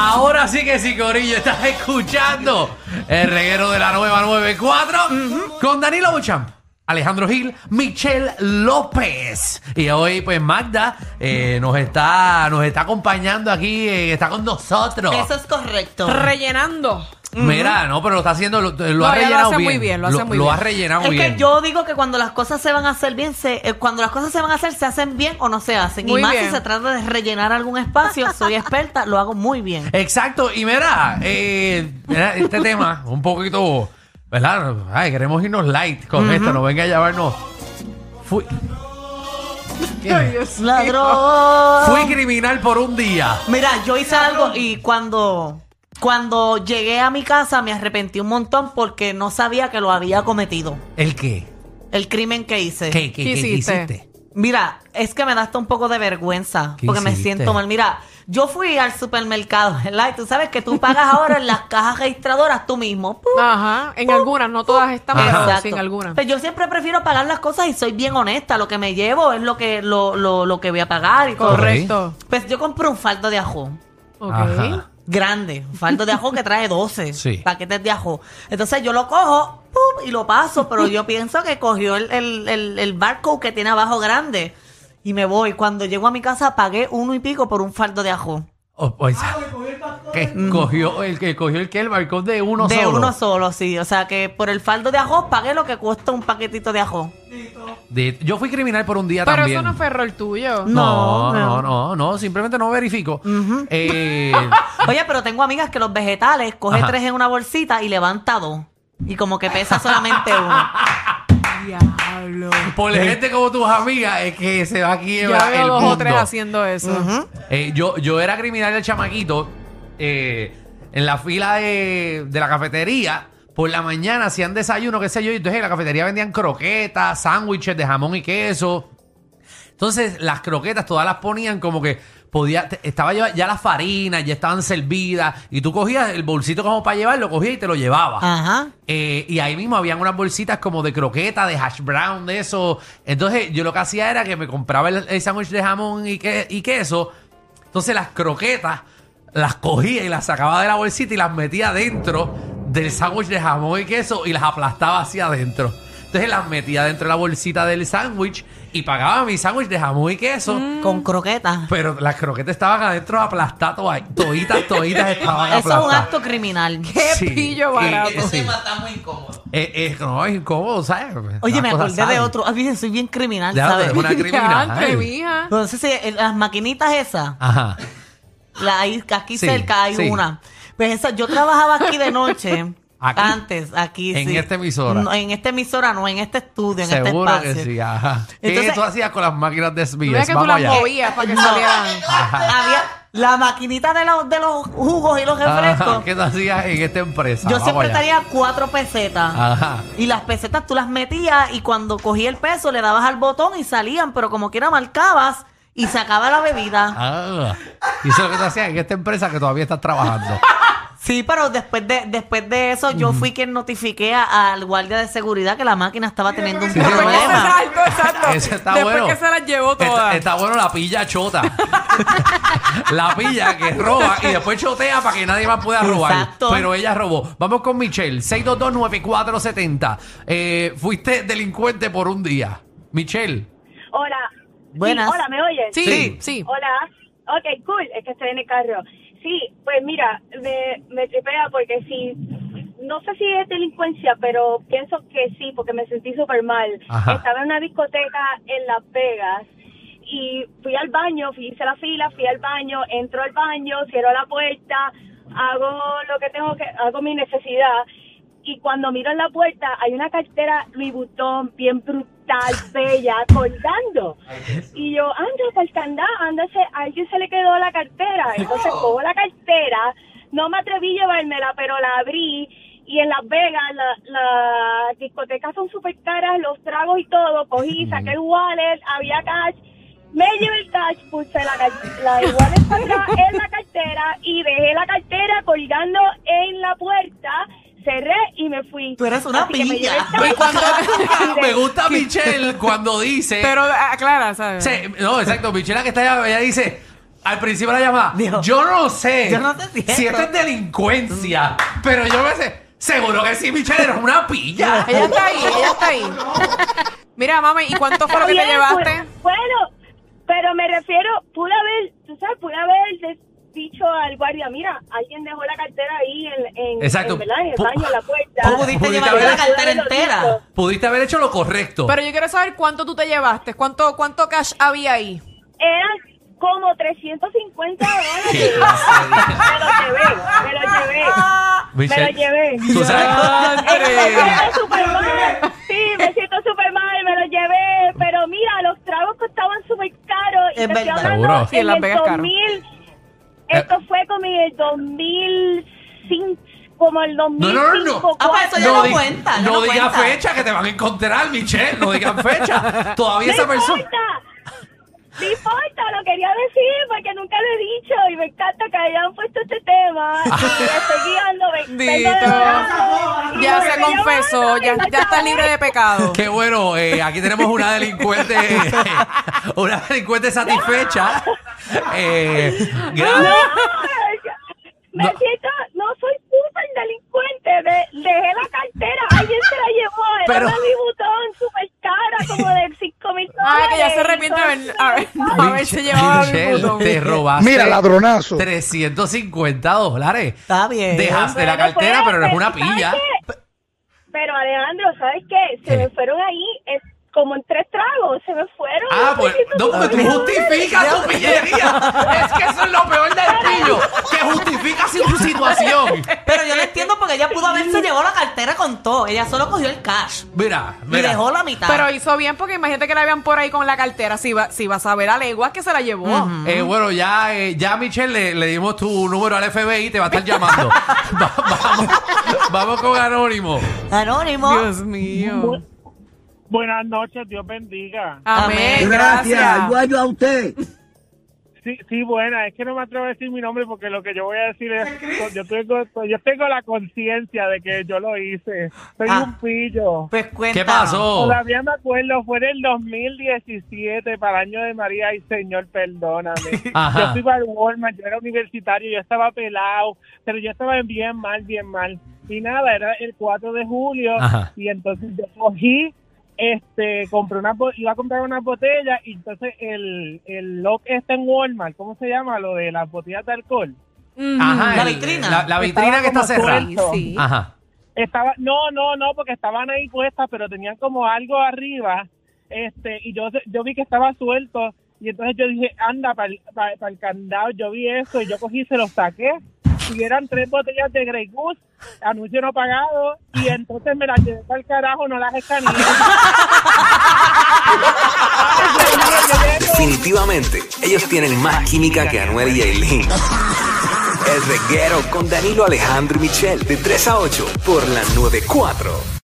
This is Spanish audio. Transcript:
Ahora sí que sí, Corillo, estás escuchando el reguero de la nueva 94 con Danilo Buchamp. Alejandro Gil, Michelle López. Y hoy, pues, Magda eh, nos, está, nos está acompañando aquí, eh, está con nosotros. Eso es correcto. rellenando. Mira, no, pero lo está haciendo, lo, lo No, ha ella lo rellenado hace bien. muy bien, lo hace muy ha bien. rellenado Es bien. que yo digo que cuando las cosas se van a hacer bien, se, eh, cuando las cosas se van a hacer, se hacen bien o no se hacen. Muy y más bien. si se trata de rellenar algún espacio, soy experta, lo hago muy bien. Exacto, y mira, eh, mira, este tema, un poquito, ¿verdad? Ay, queremos irnos light con esto, no venga a llevarnos. Fui, Ay, Dios mío. Ladrón. fui criminal por un día. Mira, yo hice algo y cuando, cuando llegué a mi casa me arrepentí un montón porque no sabía que lo había cometido. ¿El qué? El crimen que hice. ¿Qué, qué, ¿Qué qué hiciste? hiciste? Mira, es que me da hasta un poco de vergüenza ¿Qué porque me siento mal. Mira, yo fui al supermercado, ¿verdad? Y tú sabes que tú pagas ahora en las cajas registradoras tú mismo. ¡Pum! Ajá, en algunas, no todas están, pero Exacto. sí en algunas. Pero yo siempre prefiero pagar las cosas y soy bien honesta. Lo que me llevo es lo que, lo, lo, lo que voy a pagar y todo. Correcto. Pues yo compré un faldo de ajo. Ok. Ajá. Grande, faldo de ajo que trae 12 Sí. paquetes de ajo. Entonces yo lo cojo ¡pum! y lo paso, pero yo pienso que cogió el, el, el, el barcode que tiene abajo grande. Y me voy. Cuando llego a mi casa pagué uno y pico por un faldo de ajo. O- o sea, que cogió el que cogió el que el balcón de uno de solo. uno solo, sí. O sea que por el faldo de ajo pagué lo que cuesta un paquetito de ajo. De- yo fui criminal por un día Pero también. eso no fue error tuyo. no, No, no, no. simplemente no verifico. Eh, Oye, pero tengo amigas que los vegetales coge Ajá. tres en una bolsita y levanta dos. Y como que pesa solamente uno. Diablo. por la gente como tus amigas es que se va aquí Yo el dos mundo. o tres haciendo eso. Eh, yo, yo era criminal del chamaquito eh, en la fila de, de la cafetería. Por la mañana hacían desayuno, qué sé yo. Y entonces en la cafetería vendían croquetas, sándwiches de jamón y queso. Entonces las croquetas todas las ponían como que podía, te- estaba ya, ya las farinas, ya estaban servidas. Y tú cogías el bolsito como para llevar, lo cogías y te lo llevabas. Ajá. Eh, y ahí mismo habían unas bolsitas como de croqueta, de hash brown, de eso. Entonces yo lo que hacía era que me compraba el, el sándwich de jamón y, que- y queso. Entonces las croquetas las cogía y las sacaba de la bolsita y las metía dentro del sándwich de jamón y queso y las aplastaba hacia adentro. Entonces las metía dentro de la bolsita del sándwich y pagaba mi sándwich de jamón y queso. Con croquetas. Pero las croquetas estaban adentro aplastadas, todas, toditas, toditas estaban Eso es un aplastadas. acto criminal. Qué Sí. pillo barato. eh, sí. Eh, eh, no, es incómodo, ¿sabes? Oye, Las me cosas acordé de salen. otro. Ay, soy bien criminal, Ya, ¿sabes? una criminal. Diantre, mija. Entonces, sí, en las maquinitas esas, Ajá. la, ahí- aquí Sí, cerca hay sí. una. Pues esa, yo trabajaba aquí de noche. ¿Aquí? Antes, aquí En sí. esta emisora. No, en esta emisora, no, en este estudio, en Seguro este que espacio. sí, ajá. ¿Qué Entonces- tú hacías con las máquinas de es que tú las movías para que No. salieran. Había la maquinita de los, de los jugos y los refrescos. Ajá, ¿Qué tú hacías en esta empresa? Yo Vamos siempre allá. tenía cuatro pesetas. Ajá. Y las pesetas tú las metías y cuando cogía el peso le dabas al botón y salían, pero como quiera marcabas y sacaba la bebida. Ah. Y eso es lo que tú hacías en esta empresa que todavía estás trabajando. Sí, pero después de después de eso yo fui quien notifiqué a- al guardia de seguridad que la máquina estaba teniendo un Sí, sí, Después que se problema. exacto. Ese está Después bueno. que se las llevó Está, todas. está bueno la pilla chota. la pilla que roba y después chotea para que nadie más pueda robar. Exacto. Pero ella robó. Vamos con Michelle, 6229470. Eh, fuiste delincuente por un día. Michelle. Hola. Buenas. Sí, hola, ¿me oyen? Sí, Sí. sí. Hola. Ok, cool. Es que estoy en el carro. Sí, pues mira, me, me tripea porque sí, no sé si es delincuencia, pero pienso que sí, porque me sentí súper mal. Ajá. Estaba en una discoteca en Las Vegas y fui al baño, fui, hice la fila, fui al baño, entro al baño, cierro la puerta, hago lo que tengo que, hago mi necesidad y cuando miro en la puerta hay una cartera Louis Vuitton bien brutal, bella, colgando. Y yo, anda, candado, anda, a alguien se le quedó la cartera. Entonces cojo la cartera, no me atreví a llevármela, pero la abrí. Y en Las Vegas, la- las discotecas son súper caras, los tragos y todo. Cogí, saqué el wallet, había cash. Me llevé el cash, puse la, la wallet para atrás en la cartera y dejé la cartera colgando en la puerta. Cerré y me fui. Tú eres una Así que me pilla. el Me, gusta Michelle cuando dice. Pero aclara, ¿sabes? Sí, no, exacto. Michelle que está allá, ella dice. al principio de la llamada, Dijo, yo no sé, yo no sé si esto- es delincuencia, pero yo me sé, seguro que sí, Michelle, eres una pilla. Ella está ahí, ella está ahí. Mira, mami, ¿y cuánto fue lo que te llevaste? pues, bueno, pero me refiero, pude haber, tú sabes, pude haber dicho al guardia, mira, alguien dejó la cartera ahí en, en, Exacto. en, ¿verdad? en el baño, en la puerta. ¿Cómo pudiste Pudiste llevar haber- la cartera entera? Pudiste haber hecho lo correcto. Pero yo quiero saber cuánto tú te llevaste, cuánto, cuánto cash había ahí. Eran como 350 dólares. Me lo llevé, me lo llevé. Me lo llevé. tú sabes- Me siento súper mal. Sí, me siento súper mal, me lo llevé. Pero mira, los tragos costaban súper caros. Y Es te estoy verdad. hablando Seguro. Sí, en en el caro. 2000. Esto fue como en el 2005. Como el No, 2005. no, no, no. Ah, pues eso ya no di- cuenta, No, no digas fecha que te van a encontrar, Michelle. No digan fecha. Todavía No esa persona. importa. No importa, lo quería decir porque nunca lo he dicho y me encanta que hayan puesto este tema y estoy guiando. me- Ya se confesó, ya, ya está libre de pecado. Qué bueno, eh, aquí tenemos una delincuente, una delincuente satisfecha. Eh, gra- No, me No. siento, no soy delincuente, de- dejé la cartera, alguien se la llevó, era Pero- una Louis Vuitton súper cara, como de 5 mil dólares. que ya se arrepiente de haber, a ver, no haberse llevado a Michelle, Louis Vuitton. te robaste Mira, ladronazo. 350 dólares. Está bien. Dejaste la cartera, pero eres una ¿sabes pilla. Pero Alejandro, ¿sabes qué? Se me fueron ahí es, como en tres tragos, se me fueron. Ah, pues, no, porque tú justificas tu pillería. Es que eso es lo peor del pillo, que justificas su situación. Pero yo no entiendo porque ella pudo haberse llevado la cartera con todo. Ella solo cogió el cash. Mira, Y mira. dejó la mitad. Pero hizo bien porque imagínate que la vean por ahí con la cartera. Si, va, si vas a ver a leguas que se la llevó. Eh, bueno, ya, eh, ya Michelle le, le dimos tu número al FBI y te va a estar llamando. Va- vamos, vamos con Anónimo. Anónimo. Dios mío. Buenas noches, Dios bendiga. Amén. Gracias, Gracias. igual yo a usted. Sí, sí, buena, es que no me atrevo a decir mi nombre porque lo que yo voy a decir es, yo tengo, yo tengo la conciencia de que yo lo hice. Soy Ah. un pillo. Pues cuenta. ¿Qué pasó? Todavía me acuerdo, fue en el 2017, para el año de María y Señor, perdóname. Ajá. Yo fui para el Walmart, yo era universitario, yo estaba pelado, pero yo estaba bien mal, bien mal. Y nada, era el 4 de julio Ajá. y entonces yo cogí, este, compré una, bo- iba a comprar una botella y entonces el, el lock está en Walmart, ¿cómo se llama? Lo de las botellas de alcohol. Ajá, La el- vitrina. La, la vitrina que está cerrada. suelto. Sí. Ajá. Estaba, no, no, no, porque estaban ahí puestas, pero tenían como algo arriba, este, y yo, yo vi que estaba suelto, y entonces yo dije, anda, para el candado, yo vi eso, y yo cogí y se los saqué, eran tres botellas de Grey Goose, anuncio no pagado, y entonces me las llevé para el carajo, no las escaneé. Definitivamente, ellos tienen más química que Anuel y Aileen. El reguero con Danilo Alejandro y Michel, de 3 a 8, por la 94.